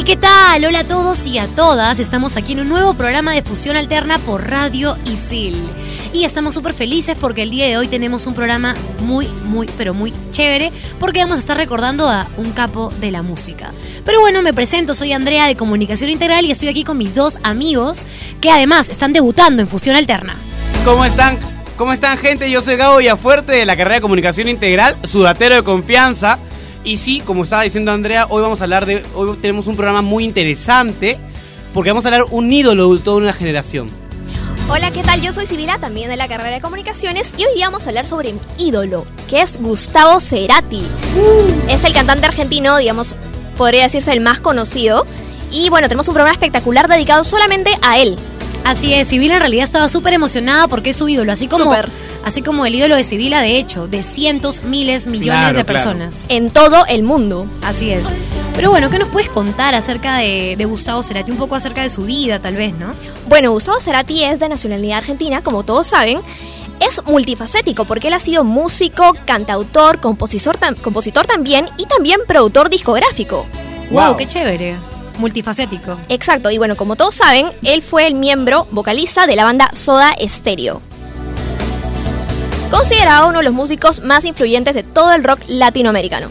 Hey, ¿qué tal? Hola a todos y a todas. Estamos aquí en un nuevo programa de Fusión Alterna por Radio Isil. Y estamos súper felices porque el día de hoy tenemos un programa muy, muy, pero muy chévere porque vamos a estar recordando a un capo de la música. Pero bueno, me presento, soy Andrea de Comunicación Integral y estoy aquí con mis dos amigos que además están debutando en Fusión Alterna. ¿Cómo están? ¿Cómo están, gente? Yo soy Gabo Villafuerte de la carrera de Comunicación Integral, sudatero de confianza. Y sí, como estaba diciendo Andrea, hoy vamos a hablar de. Hoy tenemos un programa muy interesante porque vamos a hablar un ídolo de toda una generación. Hola, ¿qué tal? Yo soy Sibila, también de la carrera de comunicaciones, y hoy día vamos a hablar sobre mi ídolo, que es Gustavo Cerati. Es el cantante argentino, digamos, podría decirse el más conocido. Y bueno, tenemos un programa espectacular dedicado solamente a él. Así es, Sibila en realidad estaba súper emocionada porque es su ídolo, así como. Así como el ídolo de Sibila, de hecho, de cientos, miles, millones Claro, de claro. personas. En todo el mundo. Así es. Pero bueno, ¿qué nos puedes contar acerca de, de Gustavo Cerati? Un poco acerca de su vida, tal vez, ¿no? Bueno, Gustavo Cerati es de nacionalidad argentina, como todos saben. Es multifacético porque él ha sido músico, cantautor, compositor, tam- compositor también y también productor discográfico. Wow, Wow. qué chévere. Multifacético. Exacto, y bueno, como todos saben, él fue el miembro vocalista de la banda Soda Stereo. Considerado uno de los músicos más influyentes de todo el rock latinoamericano.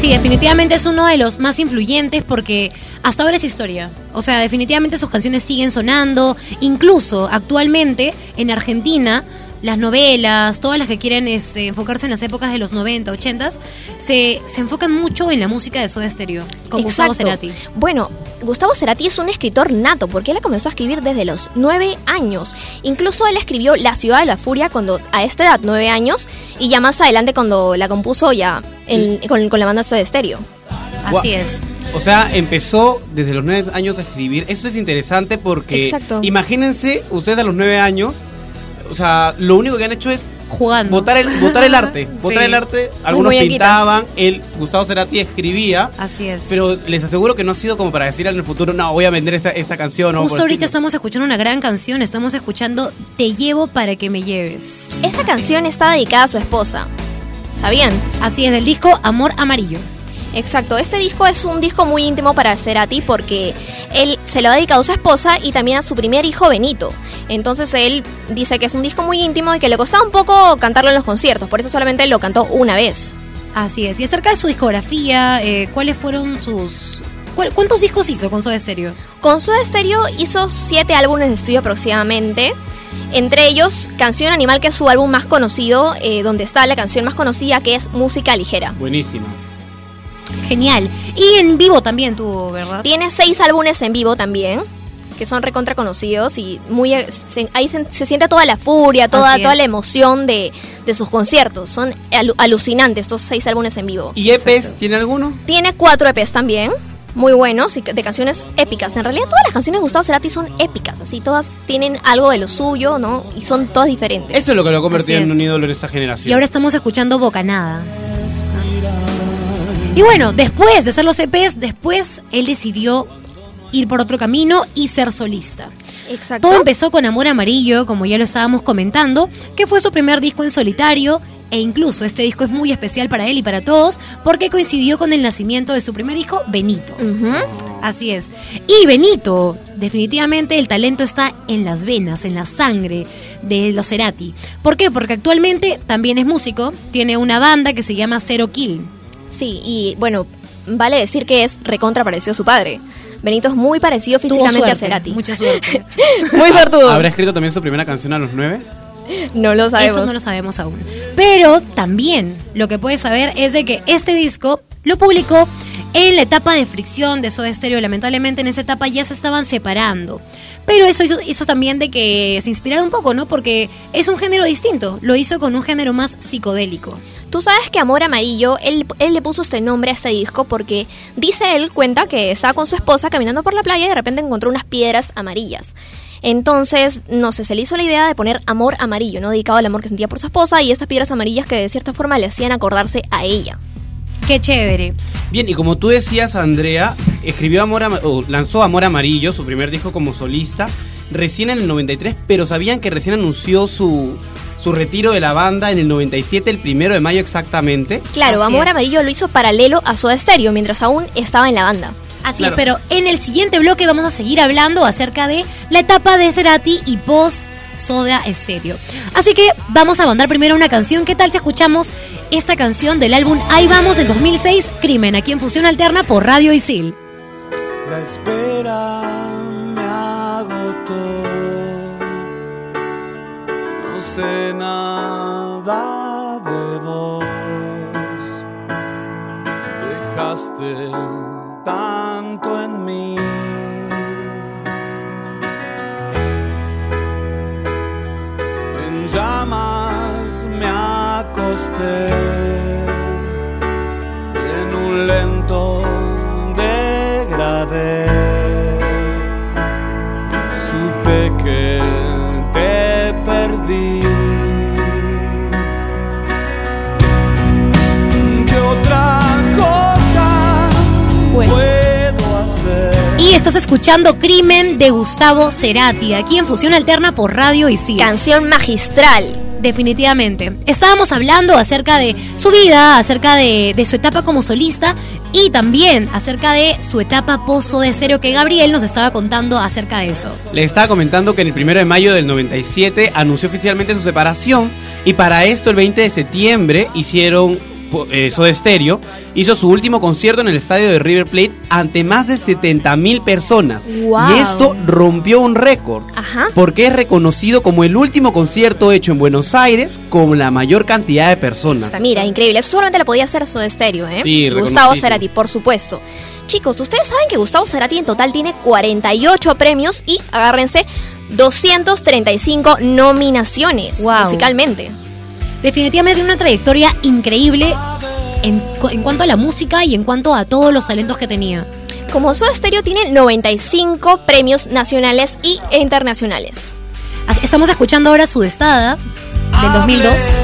Sí, definitivamente es uno de los más influyentes porque hasta ahora es historia. O sea, definitivamente sus canciones siguen sonando. Incluso actualmente en Argentina, las novelas, todas las que quieren este, enfocarse en las épocas de los 90, 80, se, se enfocan mucho en la música de Soda Stereo, con Gustavo. Cerati. Bueno, Gustavo Cerati es un escritor nato porque él comenzó a escribir desde los nueve años. Incluso él escribió La ciudad de la furia cuando a esta edad, nueve años, y ya más adelante cuando la compuso ya en- con, con la banda Soda Stereo. Así es. O sea, empezó desde los nueve años a escribir. Esto es interesante porque. Exacto. Imagínense, ustedes a los nueve años. O sea, lo único que han hecho es Jugando. votar el, votar el arte. Sí. Votar el arte. Algunos pintaban, él, Gustavo Cerati escribía. Así es. Pero les aseguro que no ha sido como para decir en el futuro, no, voy a vender esta, esta canción. o Justo el ahorita estamos escuchando una gran canción, estamos escuchando Te llevo para que me lleves. Esta canción está dedicada a su esposa. ¿Sabían? Así es, del disco Amor Amarillo. Exacto, este disco es un disco muy íntimo para Cerati porque él se lo ha dedicado a su esposa y también a su primer hijo Benito. Entonces él dice que es un disco muy íntimo y que le costaba un poco cantarlo en los conciertos, por eso solamente lo cantó una vez. Así es. Y acerca de su discografía, eh, ¿cuáles fueron sus... cuál- ¿Cuántos discos hizo con Soda Stereo? Con Soda Stereo hizo siete álbumes de estudio aproximadamente. Entre ellos, Canción Animal, que es su álbum más conocido, eh, donde está la canción más conocida, que es Música Ligera. Buenísimo. Genial. Y en vivo también tuvo, ¿verdad? Tiene seis álbumes en vivo también, que son recontra conocidos y muy se- ahí se, se siente toda la furia, toda, toda la emoción de, de sus conciertos. Son alu- alucinantes estos seis álbumes en vivo. ¿Y EPs tiene alguno? Tiene cuatro EPs también, muy buenos y de canciones épicas. En realidad todas las canciones de Gustavo Cerati son épicas, así todas tienen algo de lo suyo, ¿no? Y son todas diferentes. Eso es lo que lo ha convertido en un ídolo en esta generación. Y ahora estamos escuchando Bocanada. Y bueno, después de hacer los EPs, después él decidió ir por otro camino y ser solista. Exacto. Todo empezó con Amor Amarillo, como ya lo estábamos comentando, que fue su primer disco en solitario. E incluso este disco es muy especial para él y para todos porque coincidió con el nacimiento de su primer hijo, Benito. Así es. Y Benito, definitivamente el talento está en las venas, en la sangre de los Cerati. ¿Por qué? Porque actualmente también es músico, tiene una banda que se llama Zero Kill. Sí, y bueno, vale decir que es recontra parecido a su padre. Benito es muy parecido físicamente a Cerati. Mucha suerte. muy sortudo. ¿Habrá escrito también su primera canción a los nueve? No lo sabemos. Eso no lo sabemos aún. Pero también lo que puedes saber es de que este disco lo publicó en la etapa de fricción de Soda Stereo, lamentablemente en esa etapa ya se estaban separando. Pero eso hizo, también de que se inspirara un poco, ¿no? Porque es un género distinto, lo hizo con un género más psicodélico. Tú sabes que Amor Amarillo, él, él le puso este nombre a este disco porque dice él, cuenta que estaba con su esposa caminando por la playa y de repente encontró unas piedras amarillas. Entonces, no sé, se le hizo la idea de poner amor amarillo, ¿no? Dedicado al amor que sentía por su esposa y estas piedras amarillas que de cierta forma le hacían acordarse a ella. Qué chévere. Bien, y como tú decías, Andrea, escribió Amor o lanzó Amor Amarillo, su primer disco como solista, recién en el 93, pero sabían que recién anunció su, su retiro de la banda en el 97, el primero de mayo exactamente. Claro, Así Amor es. Amarillo lo hizo paralelo a Soda Stereo mientras aún estaba en la banda. Así Claro. es, pero en el siguiente bloque vamos a seguir hablando acerca de la etapa de Cerati y post Soda Stereo. Así que vamos a mandar primero una canción. ¿Qué tal si escuchamos esta canción del álbum Ahí vamos del 2006, Crimen, aquí en Fusión Alterna por Radio Isil? La espera me agotó. No sé nada de vos. Dejaste tanto en mí. Llamas me acosté en un lento degradé. Supe que te perdí. Estás escuchando Crimen de Gustavo Cerati, aquí en Fusión Alterna por Radio Isil. Canción magistral. Definitivamente. Estábamos hablando acerca de su vida, acerca de, de su etapa como solista y también acerca de su etapa post de estéreo que Gabriel nos estaba contando acerca de eso. Les estaba comentando que en el primero de mayo del 97 anunció oficialmente su separación y para esto el 20 de septiembre hicieron eh, Soda Stereo hizo su último concierto en el estadio de River Plate ante más de 70 mil personas Wow. y esto rompió un récord Ajá. porque es reconocido como el último concierto hecho en Buenos Aires con la mayor cantidad de personas. O sea, mira, increíble. Eso solamente lo podía hacer Soda Stereo, ¿eh? Sí, Gustavo. Cerati, por supuesto. Chicos, ustedes saben que Gustavo Cerati en total tiene 48 premios y, agárrense, 235 nominaciones Wow. musicalmente. Definitivamente una trayectoria increíble en, cu- en cuanto a la música y en cuanto a todos los talentos que tenía. Como Soda Stereo tiene 95 premios nacionales y internacionales. Estamos escuchando ahora su destada del 2002.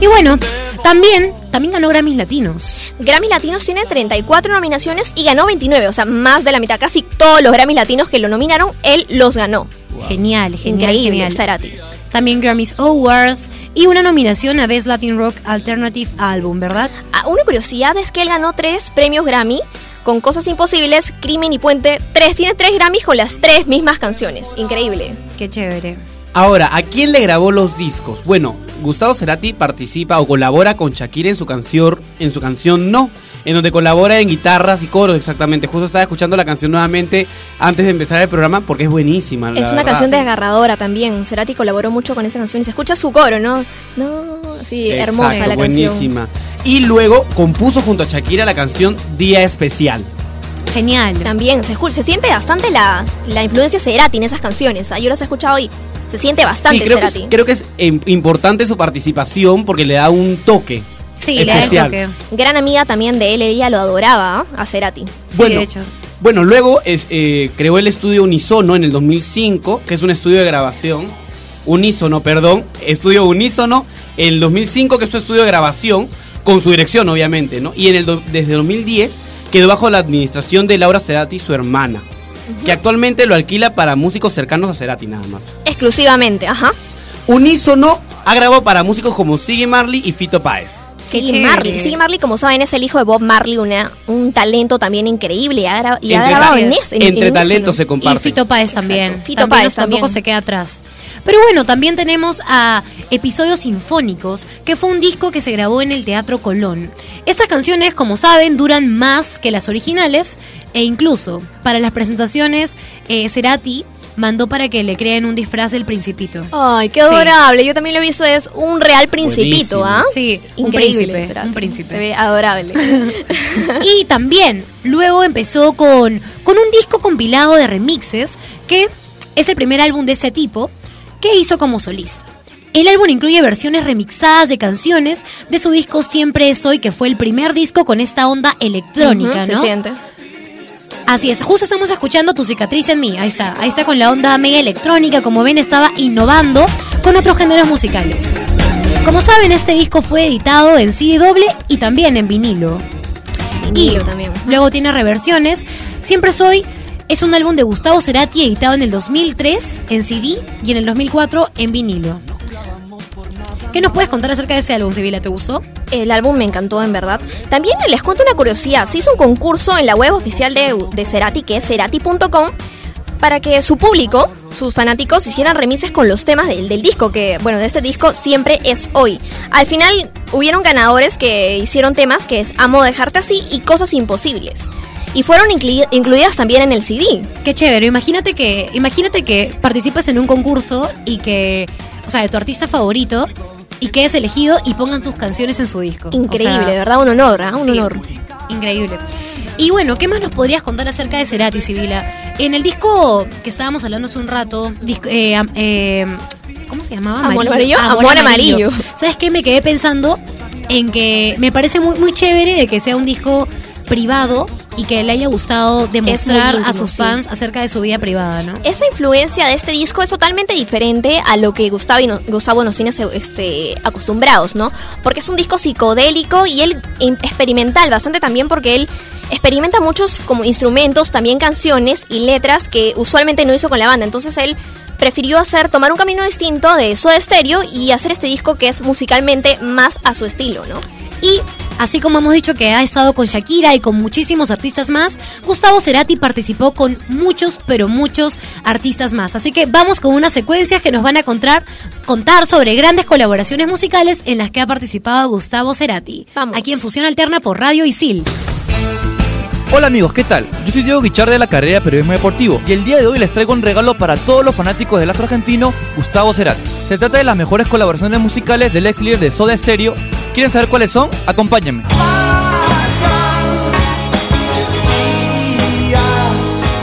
Y bueno, también, también ganó Grammys Latinos. Grammy Latinos tiene 34 nominaciones y ganó 29, o sea, más de la mitad, casi todos los Grammy Latinos que lo nominaron, él los ganó. Genial, genial, Increíble, genial. Cerati. También Grammys Awards y una nominación a Best Latin Rock Alternative Album, ¿verdad? Ah, una curiosidad es que él ganó tres premios Grammy con Cosas Imposibles, Crimen y Puente. Tres, tiene tres Grammys con las tres mismas canciones. Increíble. Qué chévere. Ahora, ¿a quién le grabó los discos? Bueno, Gustavo Cerati participa o colabora con Shakira en su canción, en su canción No, en donde colabora en guitarras y coros exactamente. Justo estaba escuchando la canción nuevamente antes de empezar el programa porque es buenísima. la es una verdad. canción desgarradora también. Cerati colaboró mucho con esa canción y se escucha su coro, ¿no? No, sí, hermosa la canción. buenísima. Y luego compuso junto a Shakira la canción Día Especial. Genial. También se, siente bastante la, la influencia Cerati en esas canciones. ¿ah? Yo las he escuchado y se siente bastante Sí, creo que, es, Cerati. creo que es em, importante su participación porque le da un toque. Sí, le da el especial. Gran amiga también de él, ella lo adoraba ¿ah? a Cerati. Sí, bueno, de hecho. Bueno, luego es, eh, creó el estudio Unisono en el 2005, que es un estudio de grabación. Unísono, perdón. Estudio Unísono en el 2005, que es su estudio de grabación, con su dirección, obviamente, ¿no? Y en el desde 2010 quedó bajo la administración de Laura Cerati, su hermana, que actualmente lo alquila para músicos cercanos a Cerati, nada más. Exclusivamente, ajá. Unísono ha grabado para músicos como Siggy Marley y Fito Páez. Qué Siggy. Marley. Siggy Marley, como saben, es el hijo de Bob Marley, una, un talento también increíble. Y ha, gra- y ha Entre grabado en, es- en- entre en talentos se comparte. Y Fito Páez también. Exacto, Fito También Páez tampoco también. se queda atrás. Pero bueno, también tenemos a Episodios Sinfónicos, que fue un disco que se grabó en el Teatro Colón. Estas canciones, como saben, duran más que las originales e incluso para las presentaciones, eh, Cerati mandó para que le creen un disfraz del principito. Ay, qué Sí. adorable. Yo también lo he visto, es un real principito. ¿ah? Sí, un Increíble. príncipe, será. un príncipe. Se ve adorable. Y también luego empezó con, con un disco compilado de remixes, que es el primer álbum de ese tipo, que hizo como solista. El álbum incluye versiones remixadas de canciones de su disco Siempre es Hoy, que fue el primer disco con esta onda electrónica, ¿no? Se siente. Así es, justo estamos escuchando Tu cicatriz en mí, ahí está, ahí está con la onda mega electrónica, como ven estaba innovando con otros géneros musicales. Como saben, este disco fue editado en CD doble y también en vinilo. Vinilo y también. luego tiene reversiones. Siempre Soy es un álbum de Gustavo Cerati editado en el 2003 en CD y en el 2004 en vinilo. ¿Qué nos puedes contar acerca de ese álbum, Sibila? ¿Te gustó? El álbum me encantó, en verdad. También les cuento una curiosidad. Se hizo un concurso en la web oficial de, de Cerati, que es cerati.com, para que su público, sus fanáticos, hicieran remises con los temas del, del disco, que, bueno, de este disco siempre es hoy. Al final hubieron ganadores que hicieron temas que es Amo dejarte así y Cosas imposibles. Y fueron inclui- incluidas también en el CD. Qué chévere. Imagínate que, imagínate que participas en un concurso y que, o sea, de tu artista favorito y quedes elegido y pongan tus canciones en su disco. O Increíble, sea, de verdad, un honor, ¿ah? Un sí, honor. Increíble. Y bueno, ¿qué más nos podrías contar acerca de Cerati, Sibila? En el disco que estábamos hablando hace un rato, disco- eh, eh, ¿cómo se llamaba? Amor Amarillo. Amor Amarillo. ¿Sabes qué? Me quedé pensando en que me parece muy, muy chévere de que sea un disco privado y que le haya gustado demostrar íntimo, a sus sí. fans acerca de su vida privada, ¿no? Esa influencia de este disco es totalmente diferente a lo que Gustavo, y no- Gustavo nos tiene este, acostumbrados, ¿no? Porque es un disco psicodélico y él experimental bastante también porque él experimenta muchos como instrumentos, también canciones y letras que usualmente no hizo con la banda. Entonces él prefirió hacer, tomar un camino distinto de Soda Stereo y hacer este disco que es musicalmente más a su estilo, ¿no? Y así como hemos dicho que ha estado con Shakira y con muchísimos artistas más, Gustavo Cerati participó con muchos, pero muchos artistas más. Así que vamos con unas secuencias que nos van a contar, contar sobre grandes colaboraciones musicales en las que ha participado Gustavo Cerati. Vamos. Aquí en Fusión Alterna por Radio Isil. Hola amigos, ¿qué tal? Yo soy Diego Guichard de la carrera de Periodismo Deportivo y el día de hoy les traigo un regalo para todos los fanáticos del astro argentino Gustavo Cerati. Se trata de las mejores colaboraciones musicales del ex líder de Soda Stereo. ¿Quieren saber cuáles son? Acompáñenme.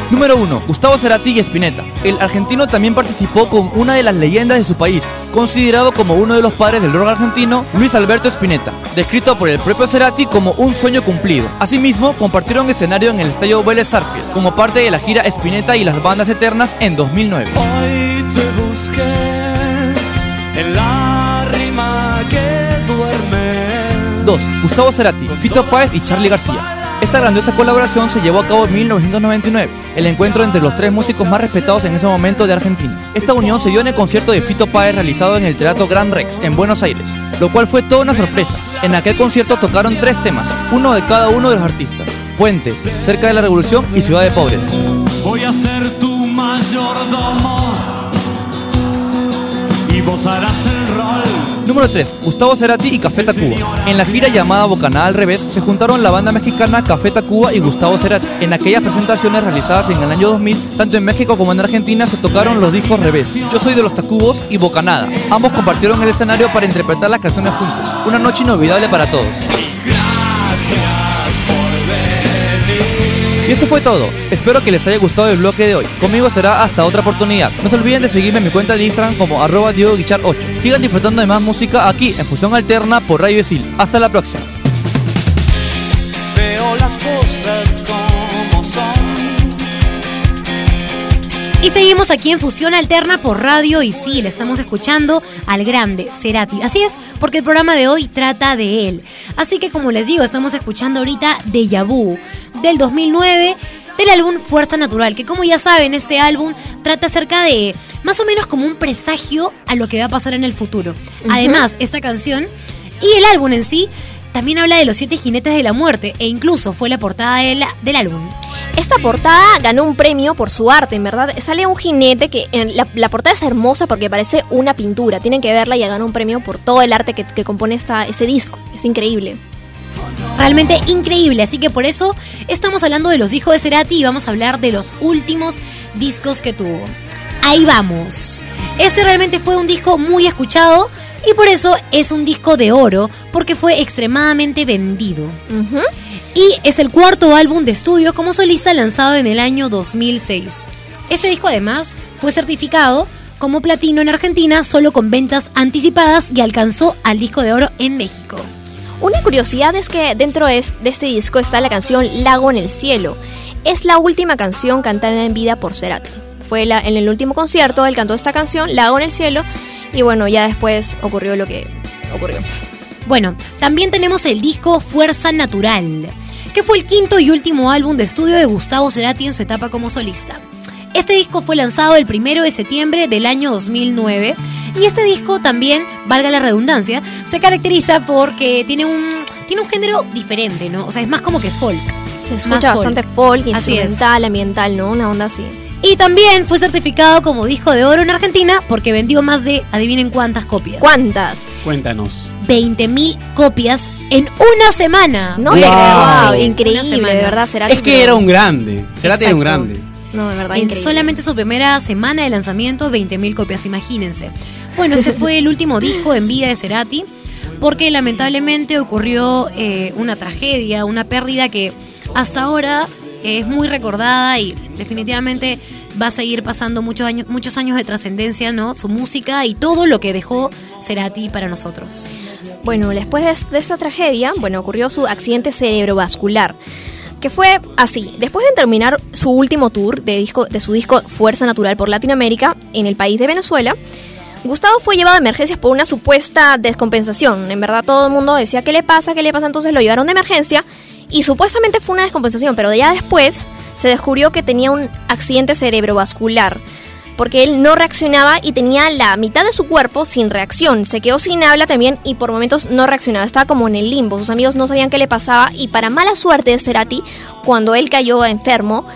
Número 1. Gustavo Cerati y Spinetta. El argentino también participó con una de las leyendas de su país, considerado como uno de los padres del rock argentino, Luis Alberto Spinetta, descrito por el propio Cerati como un sueño cumplido. Asimismo, compartieron escenario en el estadio Vélez Sarsfield, como parte de la gira Spinetta y las bandas eternas en 2009. Gustavo Cerati, Fito Páez y Charlie García. Esta grandiosa colaboración se llevó a cabo en 1999, el encuentro entre los tres músicos más respetados en ese momento de Argentina. Esta unión se dio en el concierto de Fito Páez realizado en el Teatro Gran Rex, en Buenos Aires, lo cual fue toda una sorpresa. En aquel concierto tocaron tres temas, uno de cada uno de los artistas. Puente, Cerca de la Revolución y Ciudad de Pobres. Voy a ser tu mayordomo y vos harás el rol. Número 3. Gustavo Cerati y Café Tacuba. En la gira llamada Bocanada al revés, se juntaron la banda mexicana Café Tacuba y Gustavo Cerati. En aquellas presentaciones realizadas en el año 2000, tanto en México como en Argentina se tocaron los discos revés. Yo soy de los Tacubos y Bocanada. Ambos compartieron el escenario para interpretar las canciones juntos. Una noche inolvidable para todos. Y esto fue todo. Espero que les haya gustado el bloque de hoy. Conmigo será hasta otra oportunidad. No se olviden de seguirme en mi cuenta de Instagram como arroba Diego Guichard 8. Sigan disfrutando de más música aquí en Fusión Alterna por Radio Isil. Hasta la próxima. Veo las cosas como son. Y seguimos aquí en Fusión Alterna por Radio y sí, le estamos escuchando al grande Cerati. Así es, porque el programa de hoy trata de él. Así que como les digo, estamos escuchando ahorita Deja Vu del 2009 del álbum Fuerza Natural, que como ya saben, este álbum trata acerca de más o menos como un presagio a lo que va a pasar en el futuro. Además, esta canción y el álbum en sí también habla de los siete jinetes de la muerte e incluso fue la portada del, del álbum. Esta portada ganó un premio por su arte, en verdad. Sale un jinete que en la, la portada es hermosa porque parece una pintura. Tienen que verla y ganó un premio por todo el arte que, que compone esta, este disco. Es increíble. Realmente increíble, así que por eso estamos hablando de los hijos de Cerati y vamos a hablar de los últimos discos que tuvo. Ahí vamos. Este realmente fue un disco muy escuchado y por eso es un disco de oro, porque fue extremadamente vendido. Y es el cuarto álbum de estudio como solista lanzado en el año 2006. Este disco además fue certificado como platino en Argentina solo con ventas anticipadas y alcanzó al disco de oro en México. Una curiosidad es que dentro de este disco está la canción Lago en el Cielo. Es la última canción cantada en vida por Cerati. Fue la- en el último concierto, él cantó esta canción, Lago en el Cielo, y bueno, ya después ocurrió lo que ocurrió. Bueno, también tenemos el disco Fuerza Natural, que fue el quinto y último álbum de estudio de Gustavo Cerati en su etapa como solista. Este disco fue lanzado el primero de septiembre del año 2009 y este disco también, valga la redundancia, se caracteriza porque tiene un, tiene un género diferente, ¿no? O sea, es más como que folk. Se escucha folk. bastante folk, es. instrumental, ambiental, ¿no? Una onda así. Y también fue certificado como disco de oro en Argentina porque vendió más de, adivinen cuántas copias. ¿Cuántas? Cuéntanos. 20.000 copias en una semana. No, Wow. increíble, una semana. de verdad, Cerati. Es que era un grande. Cerati era un grande. No, de verdad, En increíble. solamente su primera semana de lanzamiento, 20.000 copias, imagínense. Bueno, este fue el último disco en vida de Cerati, porque lamentablemente ocurrió eh, una tragedia, una pérdida que hasta ahora es muy recordada y definitivamente va a seguir pasando muchos años, muchos años de trascendencia, ¿no? Su música y todo lo que dejó Cerati para nosotros. Bueno, después de, esta tragedia, bueno, ocurrió su accidente cerebrovascular, que fue así. Después de terminar su último tour de, disco, de su disco Fuerza Natural por Latinoamérica en el país de Venezuela, Gustavo fue llevado a emergencias por una supuesta descompensación. En verdad todo el mundo decía, ¿qué le pasa? ¿Qué le pasa? Entonces lo llevaron de emergencia y supuestamente fue una descompensación, pero ya después se descubrió que tenía un accidente cerebrovascular porque él no reaccionaba y tenía la mitad de su cuerpo sin reacción. Se quedó sin habla también y por momentos no reaccionaba. Estaba como en el limbo. Sus amigos no sabían qué le pasaba y para mala suerte de Cerati, cuando él cayó enfermo,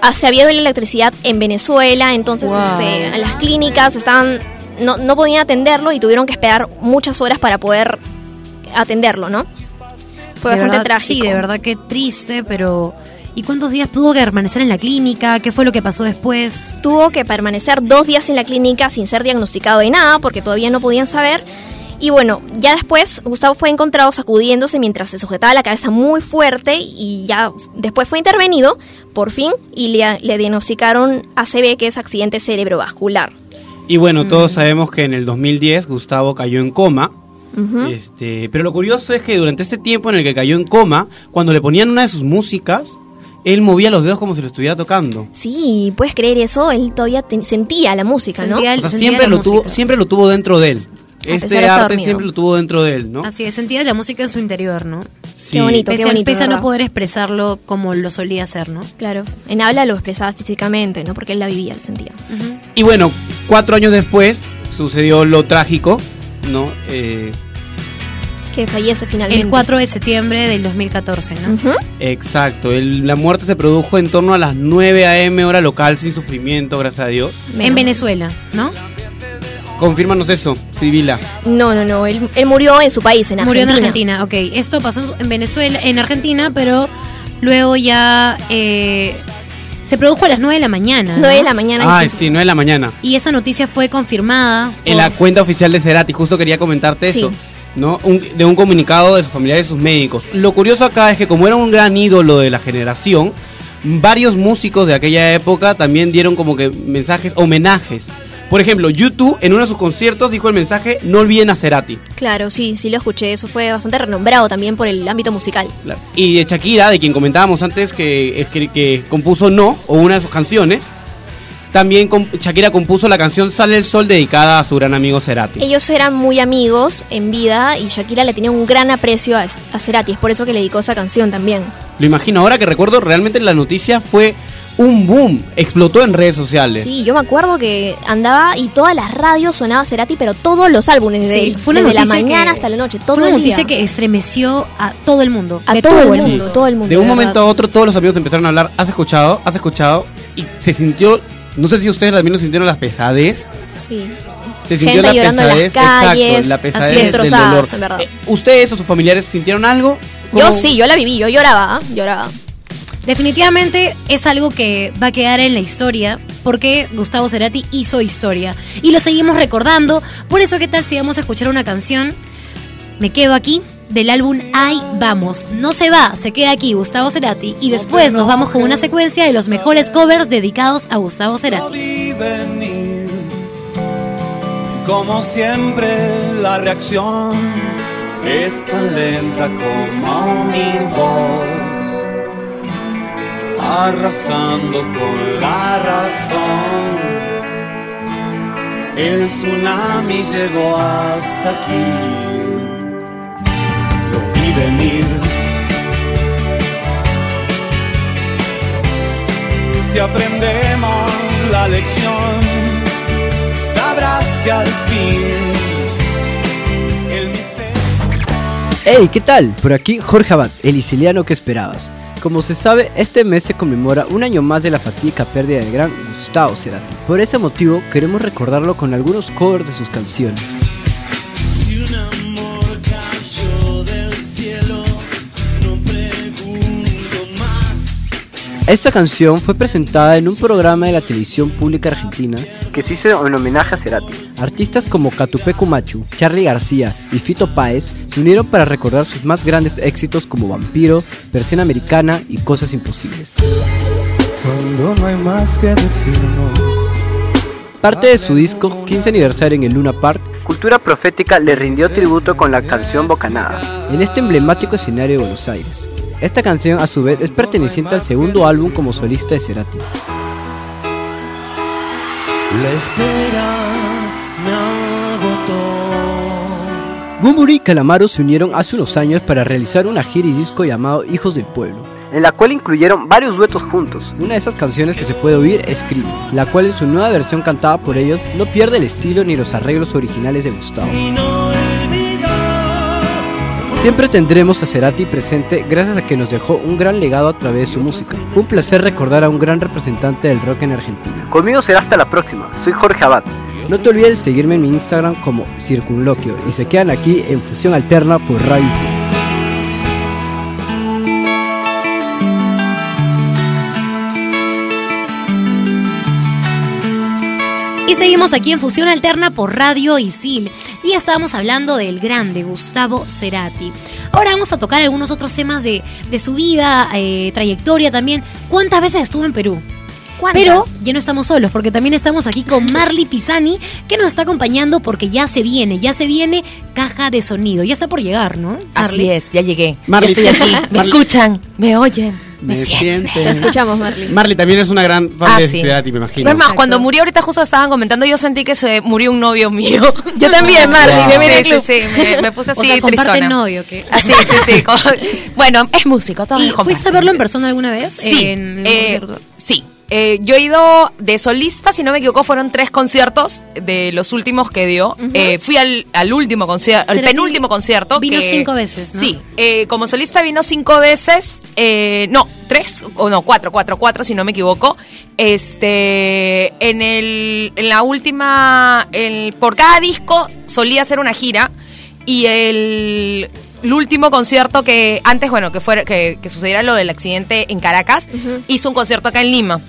ah, se había ido la electricidad en Venezuela, entonces Wow. este, en las clínicas estaban no, no podían atenderlo y tuvieron que esperar muchas horas para poder atenderlo, ¿no? Fue De bastante verdad, trágico. Sí, de verdad que triste, pero... ¿Y cuántos días tuvo que permanecer en la clínica? ¿Qué fue lo que pasó después? tuvo que permanecer dos días en la clínica sin ser diagnosticado de nada porque todavía no podían saber. Y bueno, ya después Gustavo fue encontrado sacudiéndose mientras se sujetaba la cabeza muy fuerte y ya después fue intervenido por fin y le, le diagnosticaron ACV que es accidente cerebrovascular. Y bueno, todos sabemos que en el 2010 Gustavo cayó en coma. Este, pero lo curioso es que durante este tiempo en el que cayó en coma, cuando le ponían una de sus músicas, él movía los dedos como si lo estuviera tocando. Sí, puedes creer eso, él todavía te- sentía la música, ¿no? Sentía el- O sea, sentía siempre lo, tuvo, siempre lo tuvo dentro de él. Este arte dormido. siempre lo tuvo dentro de él, ¿no? Así es, sentía la música en su interior, ¿no? Sí. bonito. Pese, qué a- bonito, pese a no poder expresarlo como lo solía hacer, ¿no? Claro, en habla lo expresaba físicamente, ¿no? Porque él la vivía, la sentía. Y bueno, cuatro años después sucedió lo trágico, ¿no? Eh, Que fallece finalmente. El 4 de septiembre del 2014, ¿no? Ujú. exacto, el- la muerte se produjo en torno a las 9 a.m. hora local sin sufrimiento, gracias a Dios. En Venezuela, ¿no? Confírmanos eso, Sibila. No, no, no, él, él murió en su país, en Argentina. Murió en Argentina, ok. Esto pasó en su- en Venezuela, en Argentina, pero luego ya eh, se produjo a las 9 de la mañana. ¿no? 9 de la mañana. Ay, y sí, 9 de la mañana. Y esa noticia fue confirmada. En por- la cuenta oficial de Cerati, justo quería comentarte Sí. eso. ¿No? Un- de un comunicado de sus familiares y sus médicos. Lo curioso acá es que como era un gran ídolo de la generación, varios músicos de aquella época también dieron como que mensajes, homenajes. Por ejemplo, YouTube en uno de sus conciertos dijo el mensaje No olviden a Cerati. Claro, sí, sí lo escuché. Eso fue bastante renombrado también por el ámbito musical. Y de Shakira, de quien comentábamos antes que, que, que compuso No, o una de sus canciones, también Shakira compuso la canción Sale el Sol dedicada a su gran amigo Cerati. Ellos eran muy amigos en vida y Shakira le tenía un gran aprecio a, a Cerati. Es por eso que le dedicó esa canción también. Lo imagino, ahora que recuerdo, realmente la noticia fue un boom, explotó en redes sociales. Sí, yo me acuerdo que andaba y todas las radios sonaba Cerati, pero todos los álbumes, desde, Sí, fue una desde la noticia mañana que- hasta la noche, todo Fue una el noticia día. que estremeció a todo el mundo. A de todo, el el mundo, todo el mundo. De un verdad. momento a otro todos los amigos empezaron a hablar, ¿has escuchado? ¿Has escuchado? Y se sintió, no sé si ustedes también lo sintieron la pesadez. Sí. Se sintió Gente la llorando en las pesadez, calles, exacto, la pesadez así del dolor. en verdad. Eh, ¿Ustedes o sus familiares sintieron algo? Yo sí, yo la viví, yo lloraba, ¿ah? lloraba. definitivamente es algo que va a quedar en la historia porque Gustavo Cerati hizo historia y lo seguimos recordando. Por eso, ¿qué tal si vamos a escuchar una canción? Me quedo aquí del álbum Ay Vamos. No se va, se queda aquí Gustavo Cerati y después nos vamos con una secuencia de los mejores covers dedicados a Gustavo Cerati. Como siempre, la reacción es tan lenta como mi voz, arrasando con la razón. El tsunami llegó hasta aquí, Si aprendemos la lección, sabrás que al fin el misterio... Hey, ¿qué tal? Por aquí Jorge Abad, el isiliano que esperabas. Como se sabe, este mes se conmemora un año más de la fatídica pérdida del gran Gustavo Cerati. Por ese motivo, queremos recordarlo con algunos covers de sus canciones. Esta canción fue presentada en un programa de la televisión pública argentina que se hizo en homenaje a Cerati. Artistas como Catupecu Machu, Charlie García y Fito Páez se unieron para recordar sus más grandes éxitos como Vampiro, Persiana Americana y Cosas Imposibles. Cuando no hay más que decirnos. Parte de su disco 15 aniversario en el Luna Park, Cultura Profética le rindió tributo con la canción Bocanada, en este emblemático escenario de Buenos Aires. Esta canción a su vez es perteneciente al segundo álbum como solista de Cerati. La espera me agotó. Bumburi y Calamaro se unieron hace unos años para realizar una gira y disco llamado Hijos del Pueblo, en la cual incluyeron varios duetos juntos. Una de esas canciones que se puede oír es Crimen, la cual en su nueva versión cantada por ellos no pierde el estilo ni los arreglos originales de Gustavo. No. Siempre tendremos a Cerati presente gracias a que nos dejó un gran legado a través de su música. Fue un placer recordar a un gran representante del rock en Argentina. Conmigo será hasta la próxima, soy Jorge Abad. No te olvides de seguirme en mi Instagram como Circunloquio y se quedan aquí en Fusión Alterna por Radio Isil. Y seguimos aquí en Fusión Alterna por Radio Isil. Y estábamos hablando del grande Gustavo Cerati. Ahora vamos a tocar algunos otros temas de, de su vida, eh, trayectoria también. ¿Cuántas veces estuvo en Perú? ¿Cuántas? Pero ya no estamos solos, porque también estamos aquí con Marley Pisani, que nos está acompañando porque ya se viene, ya se viene caja de sonido. Ya está por llegar, ¿no? Así Marley? es, ya llegué. Marley. Ya estoy aquí. Me escuchan, me oyen, me, Me sienten. Te sienten. escuchamos, Marley. Marley también es una gran fan Ah, de sí. Cerati, me imagino. Es más, Exacto. cuando murió ahorita justo estaban comentando, yo sentí que se murió un novio mío. Yo también, Marley, Wow. Sí, sí, sí, me, me puse así O sea, comparten trisona. novio. Así, sí, sí. como- bueno, es músico, todos ¿Y fuiste a verlo en persona alguna vez? Sí, En eh, sí. Eh, yo he ido de solista, si no me equivoco, fueron tres conciertos de los últimos que dio. Eh, fui al, al último concierto, al penúltimo concierto. vino que- cinco veces, ¿no? Sí, eh, como solista vino cinco veces, eh, no, tres, o no, cuatro, cuatro, cuatro, si no me equivoco. Este, en el, en la última, el, por cada disco solía hacer una gira y el, el último concierto que antes, bueno, que fuera, que, que sucediera lo del accidente en Caracas, hizo un concierto acá en Lima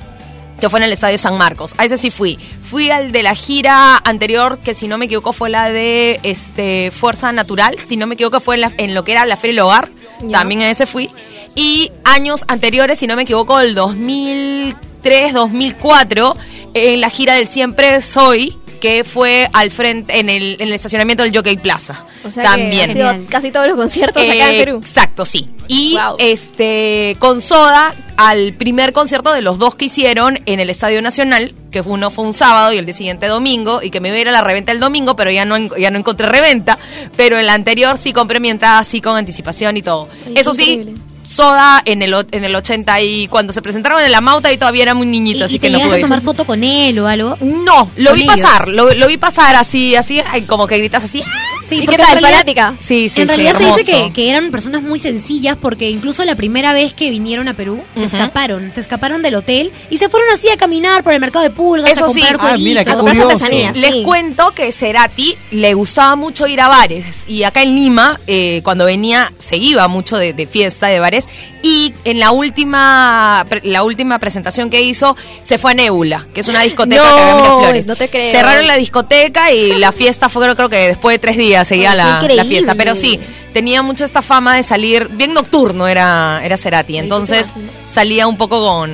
que fue en el Estadio San Marcos. A ese sí fui. Fui al de la gira anterior, que si no me equivoco fue la de este Fuerza Natural, si no me equivoco fue en, la- en lo que era la Feria del Hogar, también a ese fui. Y años anteriores, si no me equivoco, el 2003, 2004, en la gira del Siempre Soy, que fue al frente, en el, en el estacionamiento del Jockey Plaza. O sea también. que has ido a casi todos los conciertos acá en Eh, Perú. Exacto, sí. Y Wow. este con Soda al primer concierto de los dos que hicieron en el Estadio Nacional, que uno fue un sábado y el de siguiente domingo, y que me iba a ir a la reventa el domingo, pero ya no ya no encontré reventa, pero en la anterior sí compré mi entrada así con anticipación y todo. Ay, Eso sí, increíble. Soda en el en el 80 y cuando se presentaron en la Mauta y todavía era muy niñito, ¿Y, así y que no pude a tomar foto con él o algo? No, lo vi ellos. pasar, lo, lo vi pasar así, así, como que gritas así, ¡ah! Sí, ¿Y qué tal, fanática? Sí, sí, en sí, realidad se dice que, que eran personas muy sencillas porque incluso la primera vez que vinieron a Perú se escaparon, se escaparon del hotel y se fueron así a caminar por el mercado de pulgas, Eso a comprar sí. Ah, mira, qué cueritos. comprar curioso. artesanías. Les Sí. cuento que Cerati le gustaba mucho ir a bares y acá en Lima, eh, cuando venía, se iba mucho de, de fiesta, de bares y en la última la última presentación que hizo se fue a Nebula, que es una discoteca No, que había en Miraflores. no te creo. Cerraron la discoteca y la fiesta fue creo, creo que después de tres días seguía la, fiesta, pero sí, tenía mucho esta fama de salir bien nocturno era era Cerati, entonces salía un poco con,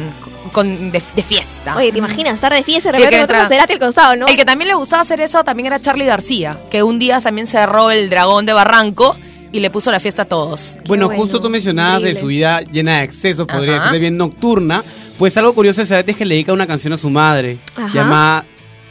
con de, de fiesta. Oye, ¿te imaginas estar de fiesta y de Cerati al costado, no? El que también le gustaba hacer eso también era Charlie García, que un día también cerró el dragón de Barranco y le puso la fiesta a todos. Bueno, bueno, justo tú mencionabas de su vida llena de excesos, podría decirse bien nocturna. Pues algo curioso de Cerati es que le dedica una canción a su madre, Ajá. llamada,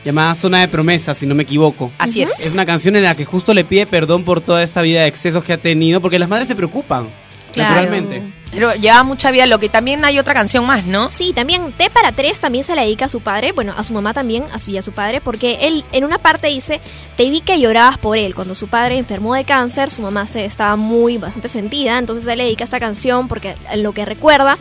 llamada Zona de Promesas, si no me equivoco. Así es. Es una canción en la que justo le pide perdón por toda esta vida de excesos que ha tenido, porque las madres se preocupan, Claro. naturalmente. Pero lleva mucha vida, lo que también hay otra canción más, ¿no? Sí, también T para tres también se la dedica a su padre, bueno, a su mamá también, a su y a su padre, porque él en una parte dice, te vi que llorabas por él. Cuando su padre enfermó de cáncer, su mamá se estaba muy bastante sentida, entonces él le dedica esta canción porque en lo que recuerda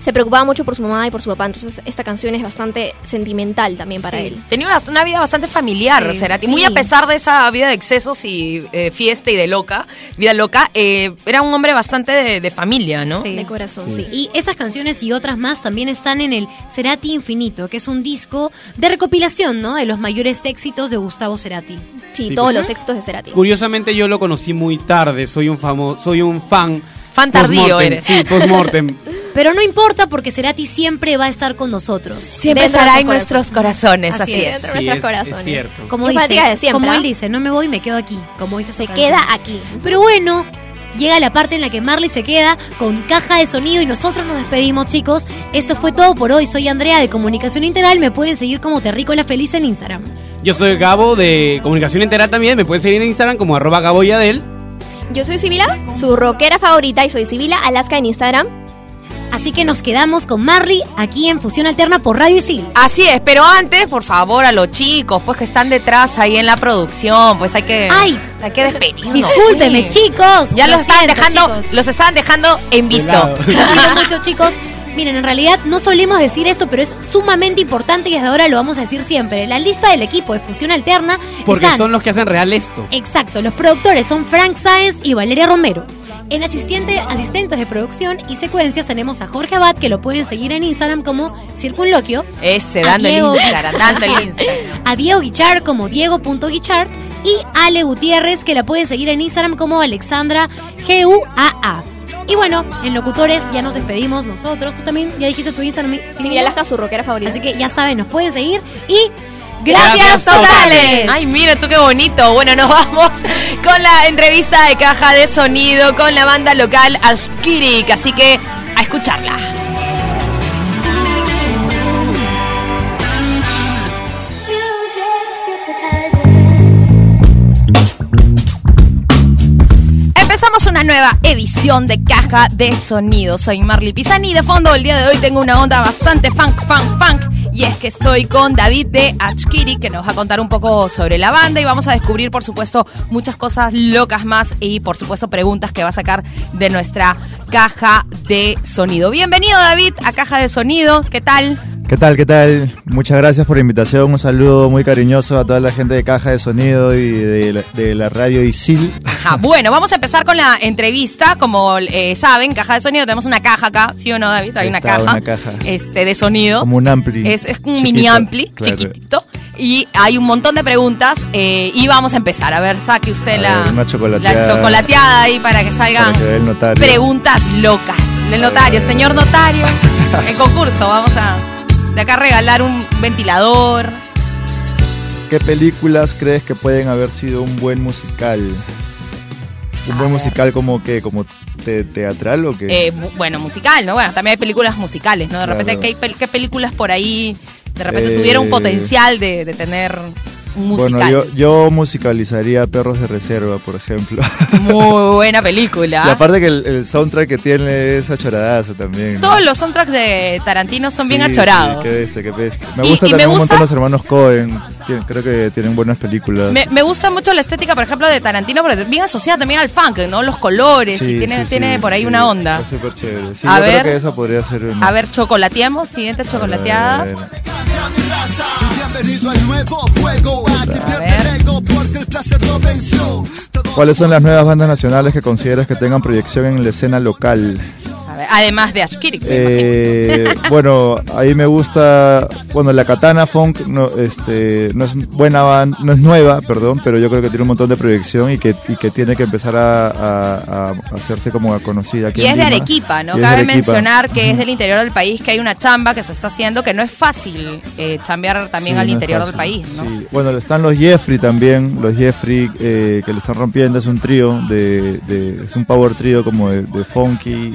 se preocupaba mucho por su mamá y por su papá, entonces esta canción es bastante sentimental también para Sí. él. Tenía una, una vida bastante familiar, Sí, Cerati. sí. Muy a pesar de esa vida de excesos y eh, fiesta y de loca, vida loca, eh, era un hombre bastante de, de familia, ¿no? Sí. De corazón, sí. Y esas canciones y otras más también están en el Cerati Infinito, que es un disco de recopilación, ¿no? De los mayores éxitos de Gustavo Cerati. Sí, Sí, todos pues. los éxitos de Cerati. Curiosamente yo lo conocí muy tarde, soy un famoso, soy un fan. Fan tardío eres. Sí, postmortem. Pero no importa porque Cerati siempre va a estar con nosotros. Siempre Dentro estará en nuestros nuestros corazones, Así así, es. Dentro de Sí, nuestros es- corazones. es cierto. Como dice, fanática de siempre, como ¿ah? él dice, no me voy, me quedo aquí, como dice su Se canción. queda aquí. Pero bueno, llega la parte en la que Marley se queda con caja de sonido y nosotros nos despedimos, chicos. Esto fue todo por hoy. Soy Andrea de Comunicación Integral. Me pueden seguir como Terrícola Feliz en Instagram. Yo soy Gabo de Comunicación Integral también, me pueden seguir en Instagram como arroba Gabo Yadel. Yo soy Sibila, su rockera favorita, y soy Sibila Alaska en Instagram. Así que nos quedamos con Marley aquí en Fusión Alterna por Radio Isil. Así es, pero antes, por favor, a los chicos, pues que están detrás ahí en la producción, pues hay que, Ay, hay que despedirnos. Discúlpeme, chicos. Ya Lo los estaban siento, dejando, chicos. los estaban dejando en visto. lado. Lo siento mucho, chicos. Miren, en realidad no solemos decir esto, pero es sumamente importante y desde ahora lo vamos a decir siempre. La lista del equipo de Fusión Alterna Porque están- son los que hacen real esto. Exacto, los productores son Frank Sáenz y Valeria Romero. En asistente, asistentes de producción y secuencias tenemos a Jorge Abad, que lo pueden seguir en Instagram como Circunloquio. Ese, A dando el Diego. Instagram, dando el Instagram. A Diego Guichard como Diego.guichard. Y Ale Gutiérrez, que la pueden seguir en Instagram como Alexandra GUAA. Y bueno, en locutores ya nos despedimos nosotros. Tú también ya dijiste tu Instagram. ¿sí? Sibila Alaska, su rockera favorita. Así que ya saben, nos pueden seguir. Y Gracias, Gracias totales. Ay, mira tú qué bonito. Bueno, nos vamos con la entrevista de caja de sonido con la banda local Ashkirik. Así que a escucharla. Una nueva edición de Caja de Sonido. Soy Marley Pisani. De fondo, el día de hoy tengo una onda bastante funk, funk, funk. Y es que soy con David de Achkiri, que nos va a contar un poco sobre la banda. Y vamos a descubrir, por supuesto, muchas cosas locas más. Y, por supuesto, preguntas que va a sacar de nuestra caja de sonido. Bienvenido, David, a Caja de Sonido. ¿Qué tal? ¿Qué tal? ¿Qué tal? Muchas gracias por la invitación. Un saludo muy cariñoso a toda la gente de Caja de Sonido y de la, de la radio Isil. Ajá, bueno, vamos a empezar con la entrevista. Como eh, saben, caja de sonido, tenemos una caja acá, ¿sí o no, David? Hay una Está, caja, una caja. Este, de sonido. Como un ampli. Es, es un chiquito, mini ampli, claro. chiquitito. Y hay un montón de preguntas. eh, y vamos a empar A ver, saque usted A la, ver, chocolateada. la chocolateada ahí para que salgan Para que el preguntas locas. Del notario, señor notario. En concurso, vamos a de acá regalar un ventilador. ¿Qué películas crees que pueden haber sido un buen musical? ¿Un buen musical como que como te- teatral o qué? Eh, bu- bueno, musical, ¿no? Bueno, también hay películas musicales, ¿no? De repente. ¿qué, qué películas por ahí de repente Eh, tuvieron un potencial de, de tener musical. Bueno, yo, yo musicalizaría Perros de Reserva, por ejemplo. Muy buena película. y aparte que el, el soundtrack que tiene es achoradazo también. ¿no? Todos los soundtracks de Tarantino son bien achorados. Sí, qué bestia, qué bestia. Me Y- gusta y me también un montón los hermanos Cohen. Tien- creo que tienen buenas películas. Me, me gusta mucho la estética, por ejemplo, de Tarantino, porque bien asociada también al funk, ¿no? Los colores Sí, y tiene, por ahí una onda. Es súper chévere. Sí, A yo ver. creo que esa podría ser una. A ver, chocolateamos, siguiente chocolateada. A ver. Bienvenido al nuevo juego. Porque el placer lo venció. ¿Cuáles son las nuevas bandas nacionales que consideras que tengan proyección en la escena local? Ver, además de Ashkirik, Eh, bueno, ahí me gusta, bueno, la Katana Funk no, este, no es buena no es nueva, perdón, pero yo creo que tiene un montón de proyección y que, y que tiene que empezar a, a- a hacerse como conocida aquí Y en es de. Arequipa, ¿no? Y Cabe Arequipa. mencionar que es del interior del país, que hay una chamba que se está haciendo, que no es fácil eh, chambear también Sí, al no interior del país, ¿no? Sí. Bueno, están los Jeffrey también, los Jeffrey eh, que le están rompiendo, es un trío, de, de- es un power trío como de, de funky.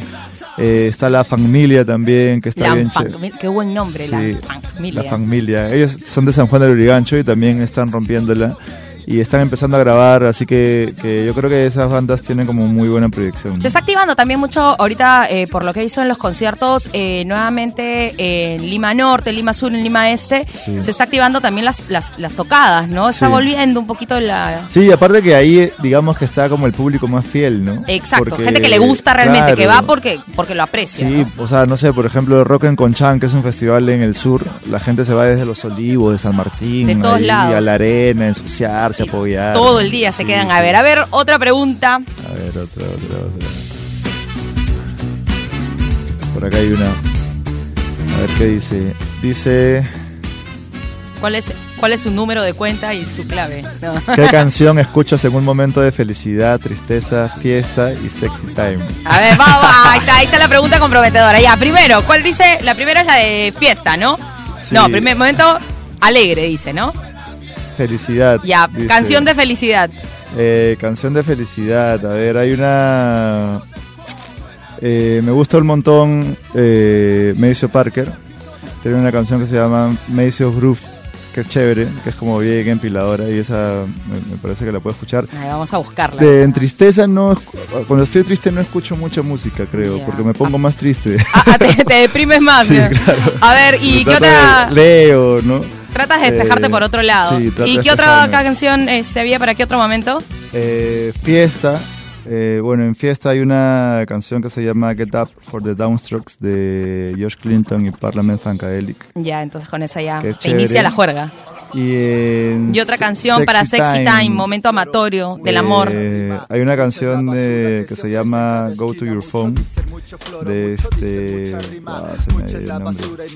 Eh, está la familia también, que está La bien chévere. qué buen nombre, Sí, la familia. La familia. Ellos son de San Juan del Urigancho y también están rompiéndola. Y están empezando a grabar, así que, que yo creo que esas bandas tienen como muy buena proyección. Se está activando también mucho ahorita, eh, por lo que hizo en los conciertos, eh, nuevamente en Lima Norte, Lima Sur, en Lima Este, Sí. se está activando también las, las, las tocadas, ¿no? Está Sí. volviendo un poquito la... Sí, aparte que ahí digamos que está como el público más fiel, ¿no? Exacto, Porque, gente que le gusta realmente, que va porque, porque lo aprecia. Sí, ¿no? o sea, no sé, por ejemplo, Rock en Conchán, que es un festival en el sur, la gente se va desde Los Olivos, de San Martín, De todos ahí lados. a la arena, a ensuciarse, apoyar. Todo el día se quedan a ver. A ver, otra pregunta. A ver, otra, otra, otra. Por acá hay una. A ver qué dice. Dice, ¿Cuál es, cuál es su número de cuenta y su clave? No. ¿qué canción escuchas en un momento de felicidad, tristeza, fiesta y sexy time? A ver, vamos, ahí está, ahí está la pregunta comprometedora. Ya, primero, ¿cuál dice? La primera es la de fiesta, ¿no? Sí. No, primer momento alegre, dice, ¿no? Felicidad. Ya, dice. canción de felicidad. Eh, canción de felicidad. A ver, hay una. eh, me gusta un montón eh, Parker. Tiene una canción que se llama Maceo Groove, que es chévere, que es como bien empiladora y esa me, me parece que la puedo escuchar. Ahí vamos a buscarla. De, en tristeza no, cuando estoy triste no escucho mucha música, creo, porque me pongo más triste. Ah, te, te deprimes más. Sí. A ver, ¿y qué otra? Leo, ¿no? Tratas de despejarte Eh, por otro lado. sí, ¿Y qué otra canción este, había para qué otro momento? Eh, fiesta. eh, bueno, en fiesta hay una canción que se llama Get Up for the Downstrokes de George Clinton y Parliament Funkadelic. Ya, entonces con esa ya se inicia la juerga. Y, otra canción para Sexy Time, momento amatorio del eh, amor. Hay una canción de, que se llama Go to Your Phone de este. ah.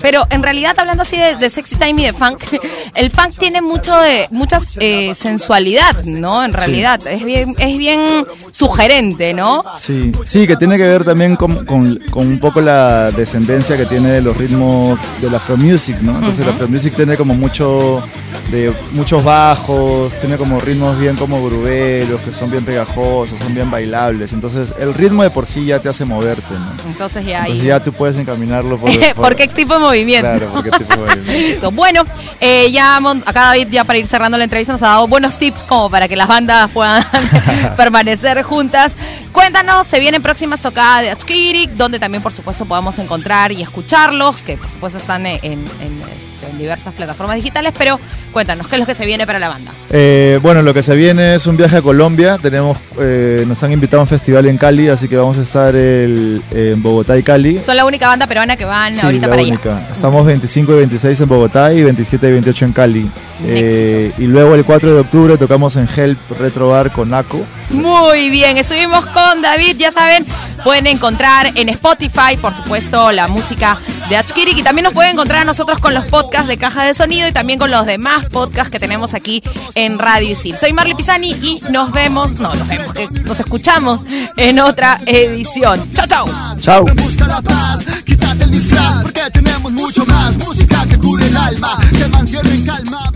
Pero en realidad, hablando así de, de sexy time y de funk, el funk tiene mucho de mucha eh, sensualidad, ¿no? En realidad, es bien es bien sugerente, ¿no? Sí, sí, que tiene que ver también con, con- con un poco la descendencia que tiene de los ritmos de la Afro Music, ¿no? Entonces la Afro Music tiene como mucho de muchos bajos, tiene como ritmos bien como gruberos, que son bien pegajosos, son bien bailables. Entonces el ritmo de por sí ya te hace moverte, ¿no? Entonces ya ahí. Entonces ya tú puedes encaminarlo por, ¿Por qué tipo de movimiento? Claro, por qué tipo de movimiento. Bueno, eh, ya acá David, ya para ir cerrando la entrevista, nos ha dado buenos tips como para que las bandas puedan permanecer juntas. Cuéntanos, se vienen próximas tocadas de Achkirik, donde también, por supuesto, podamos encontrar y escucharlos, que por supuesto están en, en- en, en diversas plataformas digitales, pero cuéntanos, ¿qué es lo que se viene para la banda? Eh, bueno, lo que se viene es un viaje a Colombia. Tenemos, eh, nos han invitado a un festival en Cali, así que vamos a estar el- en Bogotá y Cali. Son la única banda peruana que van Sí, ahorita la para única. Estamos 25 y 26 en Bogotá y 27 y 28 en Cali. Eh, y luego el 4 de octubre tocamos en Help Retro Bar con Naco. allá. Muy bien, estuvimos con David, ya saben, pueden encontrar en Spotify, por supuesto, la música de Achkirik y también nos pueden encontrar a nosotros con los podcasts de Caja de Sonido y también con los demás podcasts que tenemos aquí en Radio Isil. Soy Marley Pisani y nos vemos, no, nos vemos, que nos escuchamos en otra edición. Chao, chao. Chao. Busca la paz, quítate el disfraz, porque tenemos mucho más. Música que cure el alma, te mantiene en calma.